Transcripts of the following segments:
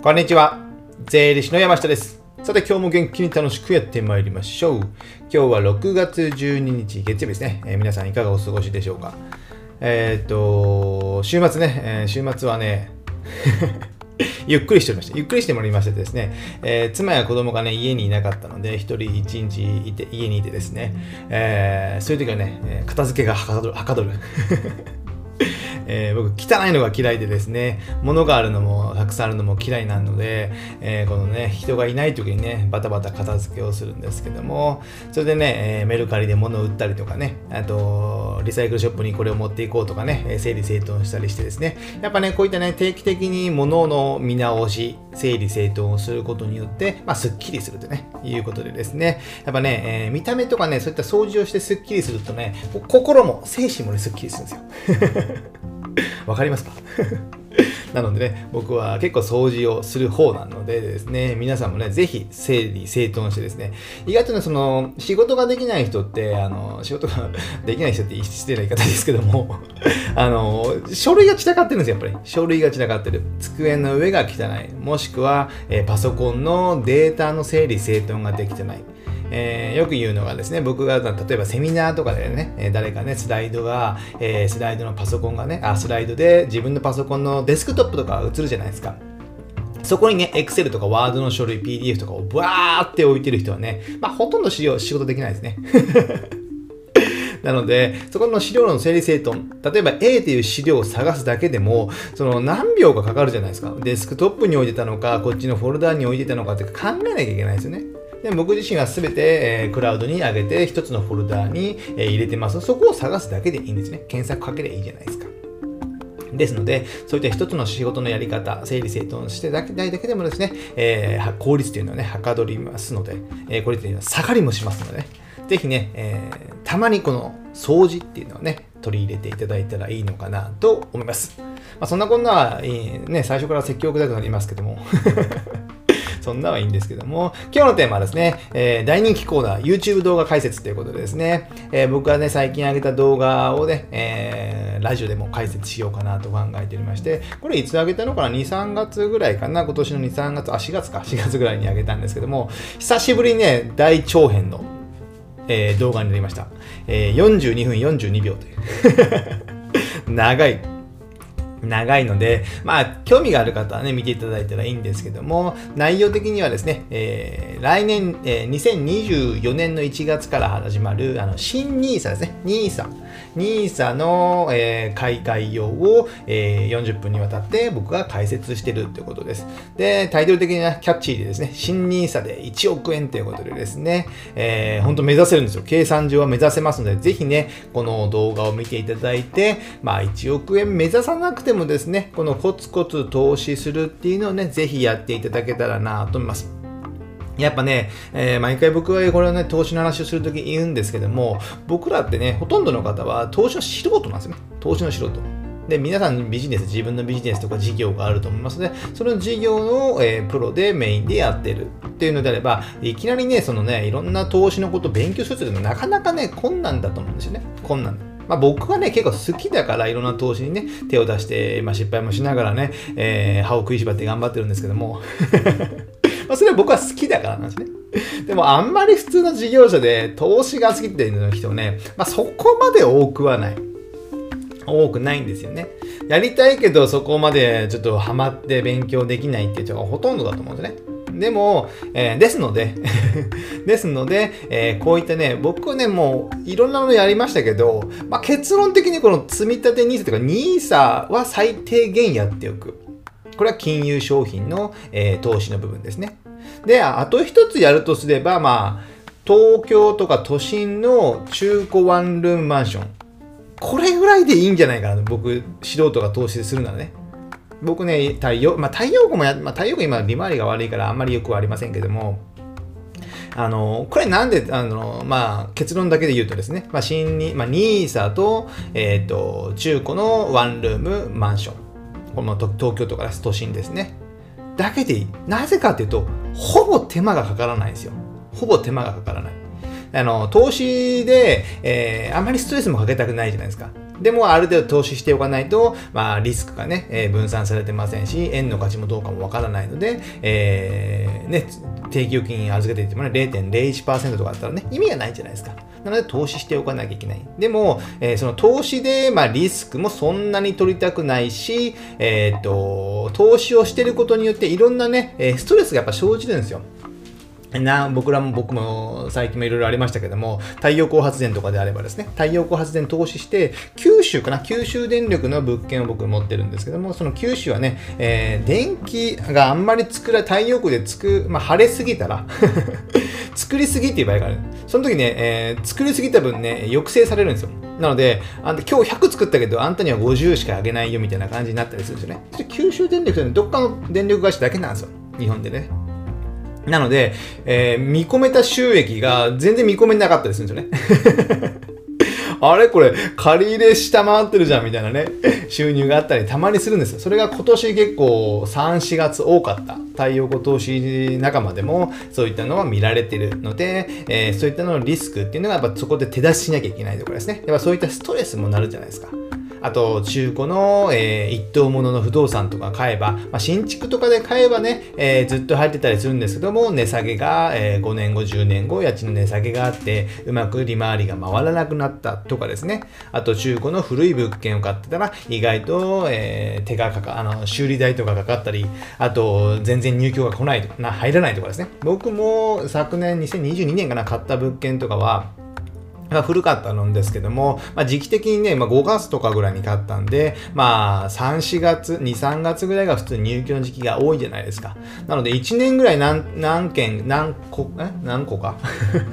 こんにちは。税理士の山下です。さて、今日も元気に楽しくやってまいりましょう。今日は6月12日月曜日ですね。えー皆さんいかがお過ごしでしょうか。えーと、週末ね、えー週末はね、ゆっくりしておりました。ゆっくりしてもらいましてですね、えー妻や子供がね、家にいなかったので、一人一日いて、家にいてですね、えーそういう時はね、片付けがはかどる。はかどるえー僕汚いのが嫌いでですね物があるのもたくさんあるのも嫌いなので、えーこのね人がいない時にねバタバタ片付けをするんですけどもそれでね、えーメルカリで物を売ったりとかねあとリサイクルショップにこれを持っていこうとかね整理整頓したりしてですねやっぱねこういったね定期的に物の見直し整理整頓をすることによって、まあ、すっきりするとねいうことでですねやっぱね、え見た目とかねそういった掃除をしてすっきりするとね心も精神もねすっきりするんですよ。わかりますか？なのでね、僕は結構掃除をする方なのでですね、皆さんもね、ぜひ整理整頓してですね、意外とね、その、仕事ができない人って、あの、仕事ができない人って失礼な言い方ですけども、あの、書類が散らかってるんですよ、やっぱり。書類が散らかってる。机の上が汚い。もしくは、えパソコンのデータの整理整頓ができてない。えーよく言うのがですね、僕が例えばセミナーとかでね、誰かね、スライドが、えースライドのパソコンがね、あ、スライドで自分のパソコンのデスクトップとか映るじゃないですか。そこにね、Excel とか Word の書類、PDF とかをバーって置いてる人はね、まあほとんど仕事仕事できないですね。なので、そこの資料の整理整頓、例えば A という資料を探すだけでも、その何秒かかかるじゃないですか。デスクトップに置いてたのか、こっちのフォルダに置いてたのかって考えなきゃいけないですよね。で僕自身は全て、クラウドに上げて、一つのフォルダーに、入れてます。そこを探すだけでいいんですね。検索かければいいじゃないですか。ですので、そういった一つの仕事のやり方、整理整頓してだけないだけでもですね、えー効率というのはね、はかどりますので、えー効率というのは下がりもしますので、ね、ぜひね、えーたまにこの掃除っていうのをね、取り入れていただいたらいいのかなと思います。まあ、そんなこんなは、えーね、最初から説教くだくなりますけども。そんなはいいんですけども、今日のテーマはですね、えー大人気コーナー、YouTube 動画解説ということでですね、えー僕がね、最近上げた動画をね、えーラジオでも解説しようかなと考えておりまして、これいつ上げたのかな ?2、3月ぐらいかな？今年の2、3月、あ、4月か、4月ぐらいに上げたんですけども、久しぶりにね、大長編の、え動画になりました。え42分42秒という。長い。長いので、まあ、興味がある方はね、見ていただいたらいいんですけども、内容的にはですね、えー来年、えー2024年の1月から始まる、あの、新 NISA ですね、NISA。NISA の、えー開会用を、えー40分にわたって僕が解説してるということです。で、タイトル的にはキャッチーでですね、新 NISA で1億円ということでですね、えー、本当目指せるんですよ。計算上は目指せますので、ぜひね、この動画を見ていただいて、まあ1億円目指さなくてももですね、このコツコツ投資するっていうのをね、ぜひやっていただけたらなと思います。やっぱね、えー毎回僕はこれをね、投資の話をするとき言うんですけども、僕らってね、ほとんどの方は投資の素人なんですね。投資の素人。で、皆さんビジネス、自分のビジネスとか事業があると思いますので、その事業の、えープロでメインでやってるっていうのであれば、いきなりね、そのね、いろんな投資のことを勉強するっていうのはなかなかね、困難だと思うんですよね。困難。まあ、僕はね、結構好きだから、いろんな投資にね、手を出して、まあ、失敗もしながらね、えー歯を食いしばって頑張ってるんですけども、まあ、それは僕は好きだからなんですね。でも、あんまり普通の事業者で投資が好きっていう人ね、まあ、そこまで多くはない。多くないんですよね。やりたいけど、そこまでちょっとハマって勉強できないっていう人がほとんどだと思うんですね。でも、えーですので、ですので、えーこういったね、僕ね、もういろんなものやりましたけど、まあ、結論的にこの積立 NISA とか NISA は最低限やっておく。これは金融商品の、えー投資の部分ですね。で、あと一つやるとすれば、まあ、東京とか都心の中古ワンルームマンション。これぐらいでいいんじゃないかな僕、素人が投資するならね。僕ね、太陽、まあ太陽光もや、まあ太陽光今利回りが悪いからあんまりよくはありませんけども、あの、これなんで、あの、まあ結論だけで言うとですね、まあ新に、まあ NISA と、えっ、と、中古のワンルームマンション。この東京とかです都心ですね。だけでいい。なぜかというと、ほぼ手間がかからないんですよ。ほぼ手間がかからない。あの、投資で、えーあまりストレスもかけたくないじゃないですか。でも、ある程度投資しておかないと、まあ、リスクがね、えー、分散されてませんし、円の価値もどうかもわからないので、えー、ね、定期預金預けていてもね、0.01%とかだったらね、意味がないじゃないですか。なので、投資しておかなきゃいけない。でも、えー、その投資で、まあ、リスクもそんなに取りたくないし、えっ、と、投資をしてることによって、いろんなね、ストレスがやっぱ生じるんですよ。な僕らも僕も最近もいろいろありましたけども、太陽光発電とかであればですね、太陽光発電投資して、九州かな、九州電力の物件を僕持ってるんですけども、その九州はね、えー、電気があんまり作ら、太陽光でつく、まあ、晴れすぎたら 作りすぎっていう場合がある。その時ね、えー、作りすぎた分ね、抑制されるんですよ。なので、あんた今日100作ったけど、あんたには50しかあげないよみたいな感じになったりするんですよね。九州電力ってどっかの電力会社だけなんですよ。日本でね。なので、えー、見込めた収益が全然見込めなかったりするんですよね。あれこれ、借り入れ下回ってるじゃんみたいなね、収入があったりたまにするんですよ。それが今年結構3、4月多かった。太陽光投資仲間でもそういったのは見られてるので、えー、そういったののリスクっていうのがやっぱそこで手出ししなきゃいけないところですね。やっぱそういったストレスもなるじゃないですか。あと中古の、えー、一棟物の不動産とか買えば、まあ、新築とかで買えばね、えー、ずっと入ってたりするんですけども、値下げが、えー、5年後、10年後、家賃の値下げがあって、うまく利回りが回らなくなったとかですね。あと中古の古い物件を買ってたら、意外と、えー、手がかか、あの、修理代とかかかったり、あと、全然入居が来ないとか、な入らないとかですね。僕も昨年2022年かな、買った物件とかは、まあ、古かったんですけども、まあ、時期的にね、まあ、5月とかぐらいに買ったんで、まあ、3、4月、2、3月ぐらいが普通入居の時期が多いじゃないですか。なので、1年ぐらい何、何件、何個、え？何個か？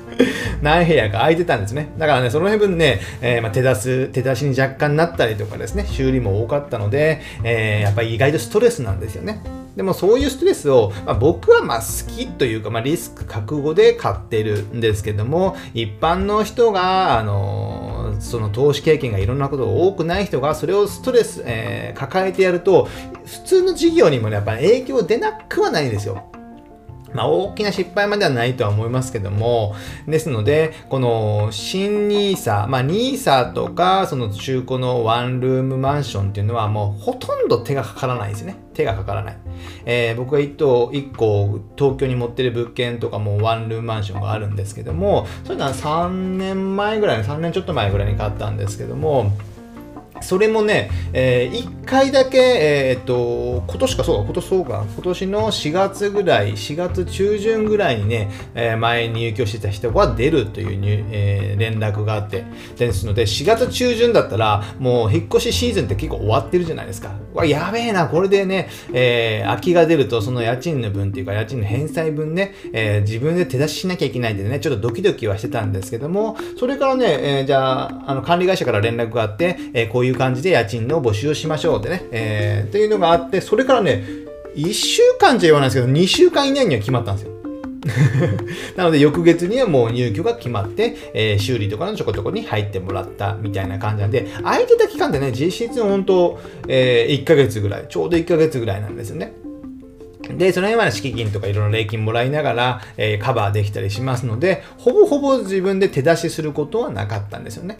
何部屋か空いてたんですね。だからね、その辺分ね、えー、まあ、手出す、手出しに若干なったりとかですね、修理も多かったので、えー、やっぱり意外とストレスなんですよね。でもそういうストレスを、まあ、僕はまあ好きというか、まあ、リスク覚悟で買ってるんですけども、一般の人が、あのー、その投資経験がいろんなことが多くない人が、それをストレス、えー、抱えてやると、普通の事業にもね、やっぱ影響出なくはないんですよ。まあ、大きな失敗まではないとは思いますけども、ですので、この新 NISA、まあ NISA とか、その中古のワンルームマンションっていうのはもうほとんど手がかからないですね。手がかからない。えー、僕が一棟、一個東京に持ってる物件とかもワンルームマンションがあるんですけども、そういうのは3年前ぐらい、3年ちょっと前ぐらいに買ったんですけども、それもね、えー、1回だけ、えー、っと、今年かそうか、今年そうか、今年の4月ぐらい、4月中旬ぐらいにね、えー、前に入居してた人が出るというに、えー、連絡があって、ですので、4月中旬だったら、もう引っ越しシーズンって結構終わってるじゃないですか。わ、やべえな、これでね、えー、空きが出ると、その家賃の分っていうか、家賃の返済分ね、えー、自分で手出ししなきゃいけないんでね、ちょっとドキドキはしてたんですけども、それからね、えー、じゃあ、あの、管理会社から連絡があって、えー、こういうう感じで家賃の募集をしましょうってね、えー、っていうのがあって、それからね、1週間じゃ言わないですけど、2週間以内には決まったんですよ。なので翌月にはもう入居が決まって、えー、修理とかのちょこちょこに入ってもらったみたいな感じなんで、空いてた期間ってね、実質本当、えー、1ヶ月ぐらい、ちょうど1ヶ月ぐらいなんですよね。で、その辺は敷金とかいろいろ礼金もらいながら、えー、カバーできたりしますので、ほぼほぼ自分で手出しすることはなかったんですよね。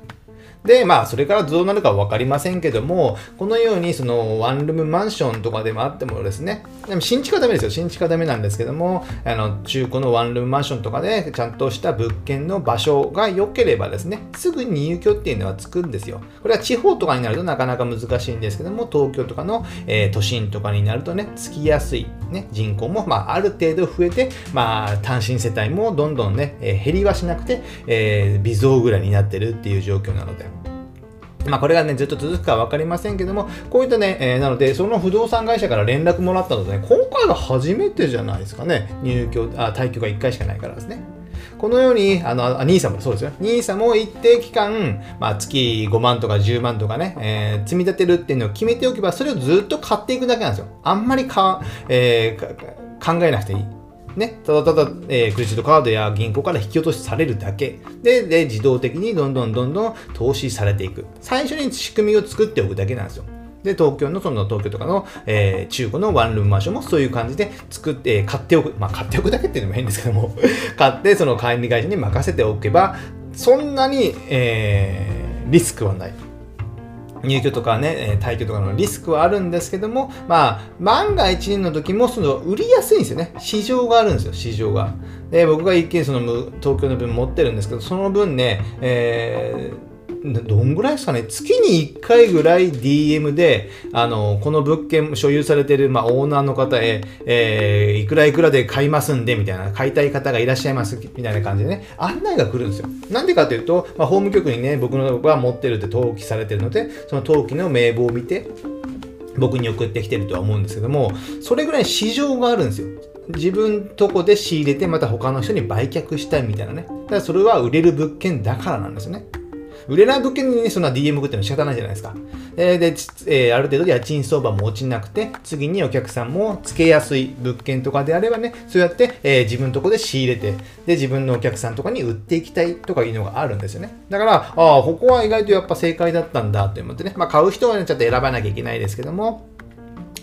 で、まあ、それからどうなるかわかりませんけども、このように、その、ワンルームマンションとかでもあってもですね、でも新築はダメですよ。新築はダメなんですけども、あの、中古のワンルームマンションとかで、ちゃんとした物件の場所が良ければですね、すぐに入居っていうのはつくんですよ。これは地方とかになるとなかなか難しいんですけども、東京とかの、えー、都心とかになるとね、つきやすい、ね、人口も、まあ、ある程度増えて、まあ、単身世帯もどんどんね、えー、減りはしなくて、えー、微増ぐらいになってるっていう状況なので。まあこれがね、ずっと続くか分かりませんけども、こういったね、えー、なので、その不動産会社から連絡もらったので、ね、今回が初めてじゃないですかね。入居、あ、退去が1回しかないからですね。このように、あの、NISA もそうですよ。NISA も一定期間、まあ、月5万とか10万とかね、えー、積み立てるっていうのを決めておけば、それをずっと買っていくだけなんですよ。あんまりか、えー、考えなくていい。ね、ただただ、えー、クレジットカードや銀行から引き落としされるだけ。でで自動的にどんどんどんどん投資されていく。最初に仕組みを作っておくだけなんですよ。で東京のその東京とかの、えー、中古のワンルームマンションもそういう感じで作って、買っておく。まあ買っておくだけっていうのも変ですけども。買ってその管理会社に任せておけばそんなに、えー、リスクはない。入居とかね、退去とかのリスクはあるんですけども、まあ、万が一の時も、その、売りやすいんですよね。市場があるんですよ、市場が。で、僕が一見その、東京の分持ってるんですけど、その分ね、えーどんぐらいですかね？月に1回ぐらい DM で、あの、この物件所有されてる、まあ、オーナーの方へ、えー、いくらいくらで買いますんで、みたいな、買いたい方がいらっしゃいます、みたいな感じでね、案内が来るんですよ。なんでかというと、まあ、法務局にね、僕のが持ってるって登記されてるので、その登記の名簿を見て、僕に送ってきてるとは思うんですけども、それぐらい市場があるんですよ。自分とこで仕入れてまた他の人に売却したいみたいなね。だからそれは売れる物件だからなんですよね。売れない物件に、ね、そんな DM 送っても仕方ないじゃないですか。えー、で、えー、ある程度家賃相場も落ちなくて、次にお客さんもつけやすい物件とかであればね、そうやって、えー、自分のとこで仕入れて、で、自分のお客さんとかに売っていきたいとかいうのがあるんですよね。だから、ああ、ここは意外とやっぱ正解だったんだって思ってね、まあ買う人はね、ちょっと選ばなきゃいけないですけども、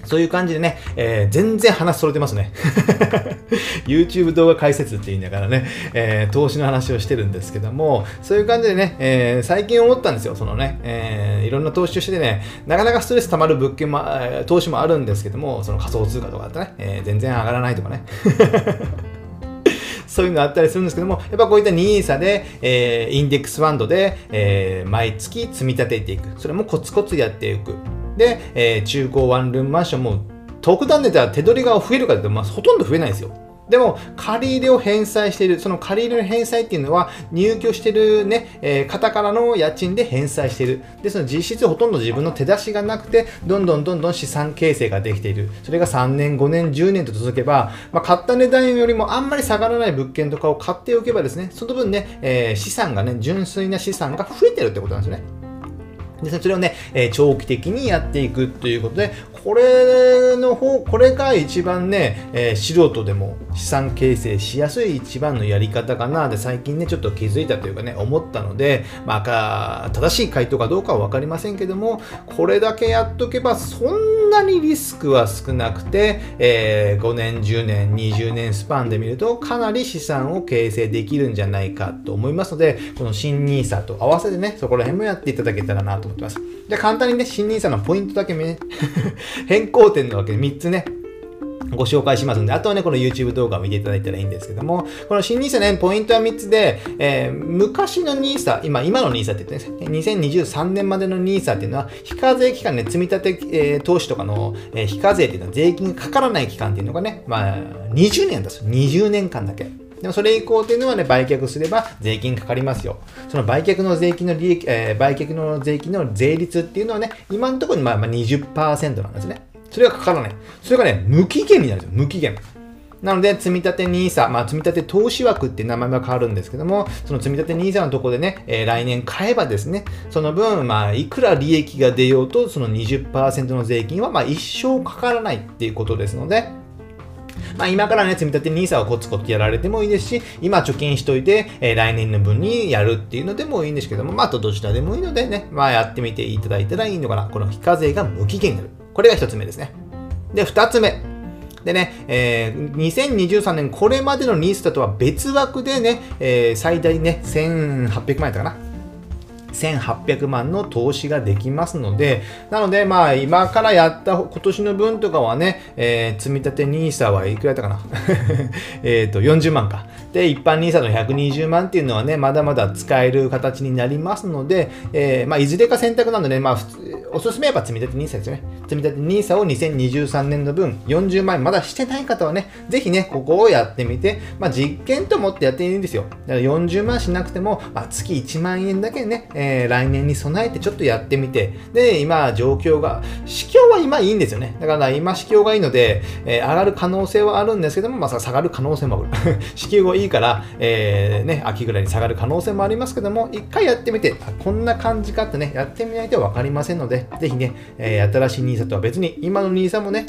そういう感じでね、えー、全然話それてますね。YouTube 動画解説って言いながらね、えー、投資の話をしてるんですけども、そういう感じでね、えー、最近思ったんですよ、そのね、えいろんな投資をしてね、なかなかストレス溜まる物件も、投資もあるんですけども、その仮想通貨とかだとね、え全然上がらないとかね。そういうのあったりするんですけども、やっぱこういった NISA で、えー、インデックスファンドで、えー、毎月積み立てていく。それもコツコツやっていく。で、えー、中古ワンルームマンションも特段でたら手取りが増えるかというと、まあ、ほとんど増えないんですよ。でも、借り入れを返済している、その借り入れの返済っていうのは、入居してるね、えー、方からの家賃で返済している。で、その実質ほとんど自分の手出しがなくて、どんどんどんどん資産形成ができている。それが3年、5年、10年と続けば、まあ、買った値段よりもあんまり下がらない物件とかを買っておけばですね、その分ね、えー、資産がね、純粋な資産が増えてるってことなんですよね。で、それをね、えー、長期的にやっていくということで、これの方、これが一番ね、えー、素人でも資産形成しやすい一番のやり方かな。で最近ね、ちょっと気づいたというかね、思ったので、まあ、正しい回答かどうかはわかりませんけども、これだけやっとけば、そんなにリスクは少なくて、えー、5年、10年、20年スパンで見ると、かなり資産を形成できるんじゃないかと思いますので、この新 NISA と合わせてね、そこら辺もやっていただけたらなと思ってます。じゃあ簡単にね、新 NISA のポイントだけね、変更点のわけで3つね、ご紹介しますんで、あとはね、この YouTube 動画を見ていただいたらいいんですけども、この新 NISA ね、ポイントは3つで、えー、昔の NISA、今、今の NISA って言ってね、2023年までの NISA っていうのは、非課税期間ね、積み立て、えー、投資とかの、えー、非課税っていうのは税金がかからない期間っていうのがね、まあ、20年です。20年間だけ。でもそれ以降っていうのはね、売却すれば税金かかりますよ。その売却の税金の利益、えー、売却の税金の税率っていうのはね、今のところにまあまあ20%なんですね。それがかからない。それがね、無期限になるんですよ。無期限。なので、積立 NISA、まあ、積立投資枠って名前は変わるんですけども、その積立 NISA のとこでね、えー、来年買えばですね、その分、まあ、いくら利益が出ようと、その20%の税金は、まあ、一生かからないっていうことですので、まあ、今からね、積み立て NISA をコツコツやられてもいいですし、今貯金しといて、えー、来年の分にやるっていうのでもいいんですけども、まあ、どちらでもいいのでね、まあ、やってみていただいたらいいのかな。この非課税が無期限になる。これが一つ目ですね。で、二つ目。でね、えー、2023年これまでの NISA とは別枠でね、えー、最大ね、1800万円だったかな。1800万の投資ができますので、なので、まあ、今からやった今年の分とかはね、えー、積立て NISA はいくらやったかな？えっと、40万か。で、一般 NISA の120万っていうのはね、まだまだ使える形になりますので、えー、まあ、いずれか選択なので、まあ、おすすめはやっぱ積立 NISA ですよね。積立 NISA を2023年の分、40万円まだしてない方はね、ぜひね、ここをやってみて、まあ、実験と思ってやっていいんですよ。だから40万しなくても、まあ、月1万円だけね、えー、来年に備えてちょっとやってみて、で、今、状況が、市況は今いいんですよね。だから今、市況がいいので、えー、上がる可能性はあるんですけども、まあ、下がる可能性もある。市況がいいから、えー、ね、秋ぐらいに下がる可能性もありますけども、一回やってみて、こんな感じかってね、やってみないとわかりませんので、ぜひね、えー、新しい NISA とは別に、今の NISA もね、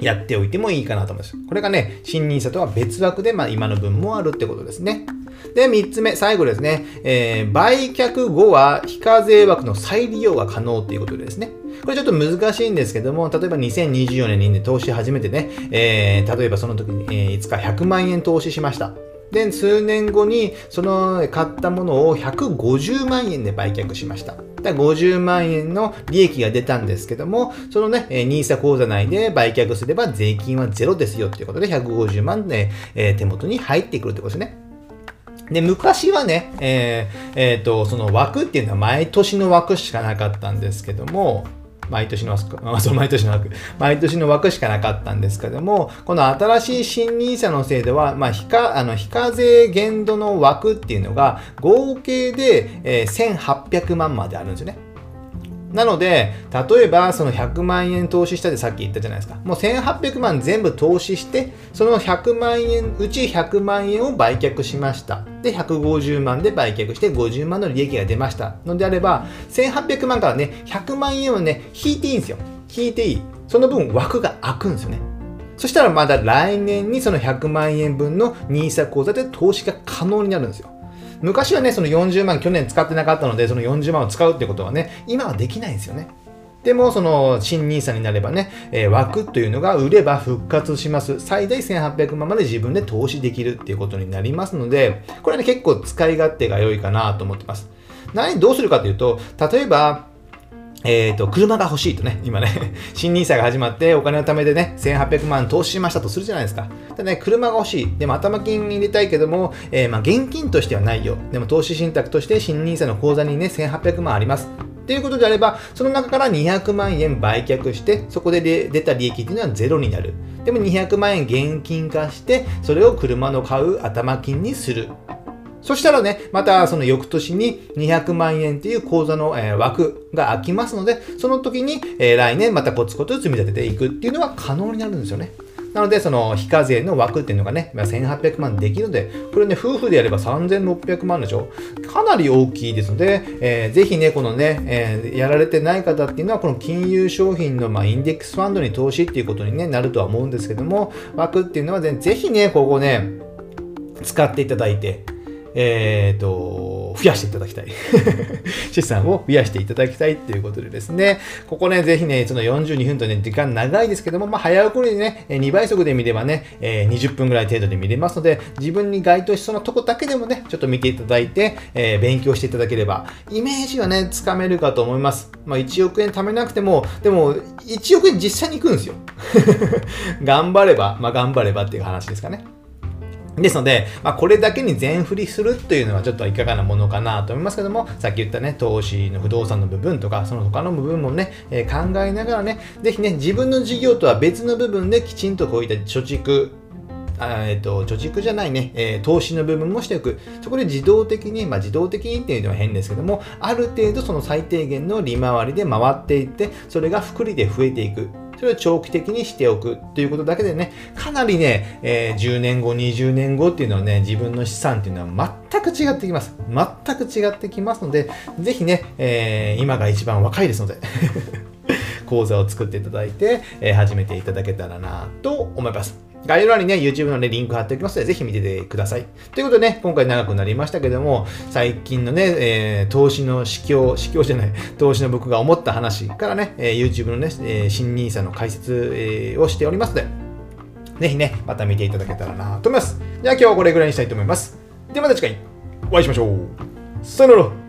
やっておいてもいいかなと思います。これがね、新 NISA とは別枠で、まあ、今の分もあるってことですね。で、3つ目、最後ですね、えー、売却後は非課税枠の再利用が可能ということですね。これちょっと難しいんですけども、例えば2024年に、投資始めてね、えー、例えばその時に、えー、いつか100万円投資しました。で、数年後にその買ったものを150万円で売却しました。だ50万円の利益が出たんですけども、そのね、NISA 口座内で売却すれば税金はゼロですよっていうことで、150万で、えー、手元に入ってくるってことですね。で、昔はね、えー、えー、と、その枠っていうのは毎年の枠しかなかったんですけども、毎年の枠、そう、毎年の枠、毎年の枠しかなかったんですけども、この新しい新 NISA の制度は、まあ、非課、あの、非課税限度の枠っていうのが、合計で、えー、1800万まであるんですよね。なので、例えばその100万円投資したってさっき言ったじゃないですか。もう1800万全部投資して、その100万円、うち100万円を売却しました。で、150万で売却して50万の利益が出ましたのであれば、1800万からね、100万円をね、引いていいんですよ。引いていい。その分枠が空くんですよね。そしたらまだ来年にその100万円分の NISA 口座で投資が可能になるんですよ。昔はね、その40万去年使ってなかったので、その40万を使うってことはね、今はできないんですよね。でも、その新 NISA になればね、えー、枠というのが売れば復活します。最大1800万まで自分で投資できるっていうことになりますので、これはね、結構使い勝手が良いかなと思ってます。何、どうするかというと、例えば、えっ、ー、と、車が欲しいとね、今ね、新 NISA が始まってお金を貯めてね、1800万投資しましたとするじゃないですか。でね、車が欲しい。でも頭金入れたいけども、えー、まあ現金としてはないよ。でも投資信託として新 NISA の口座にね、1800万あります。っていうことであれば、その中から200万円売却して、そこで出た利益っていうのはゼロになる。でも200万円現金化して、それを車の買う頭金にする。そしたらね、またその翌年に200万円っていう口座の、枠が空きますので、その時に、来年またコツコツ積み立てていくっていうのは可能になるんですよね。なので、その非課税の枠っていうのがね、1800万できるので、これね、夫婦でやれば3600万でしょかなり大きいですので、えー、ぜひね、このね、えー、やられてない方っていうのは、この金融商品の、まあ、インデックスファンドに投資っていうことに、ね、なるとは思うんですけども、枠っていうのは、ね、ぜひね、ここね、使っていただいて、えっ、ー、と、増やしていただきたい。資産を増やしていただきたいっていうことでですね、ここね、ぜひね、その42分とね、時間長いですけども、まあ、早送りでね、2倍速で見ればね、え、20分ぐらい程度で見れますので、自分に該当しそうなとこだけでもね、ちょっと見ていただいて、えー、勉強していただければ、イメージはね、つかめるかと思います。まあ、1億円貯めなくても、でも、1億円実際に行くんですよ。頑張れば、まあ、頑張ればっていう話ですかね。ですので、まあ、これだけに全振りするっていうのはちょっといかがなものかなと思いますけども、さっき言ったね、投資の不動産の部分とか、その他の部分もね、えー、考えながらね、ぜひね、自分の事業とは別の部分できちんとこういった貯蓄、えっと、貯蓄じゃないね、えー、投資の部分もしておく。そこで自動的に、まあ、自動的にっていうのは変ですけども、ある程度その最低限の利回りで回っていって、それが複利で増えていく。それを長期的にしておくということだけでね、かなりね、えー、10年後、20年後っていうのはね、自分の資産っていうのは全く違ってきます。全く違ってきますので、ぜひね、えー、今が一番若いですので 講座を作っていただいて、えー、始めていただけたらなと思います。概要欄にね、YouTube のね、リンク貼っておきますので、ぜひ見ててください。ということでね、今回長くなりましたけども、最近のね、えー、投資の市況、市況じゃない、投資の僕が思った話からね、えー、YouTube のね、えー、新 NISA の解説、えー、をしておりますので、ぜひね、また見ていただけたらなと思います。じゃあ今日はこれぐらいにしたいと思います。ではまた次回、お会いしましょう。さよなら。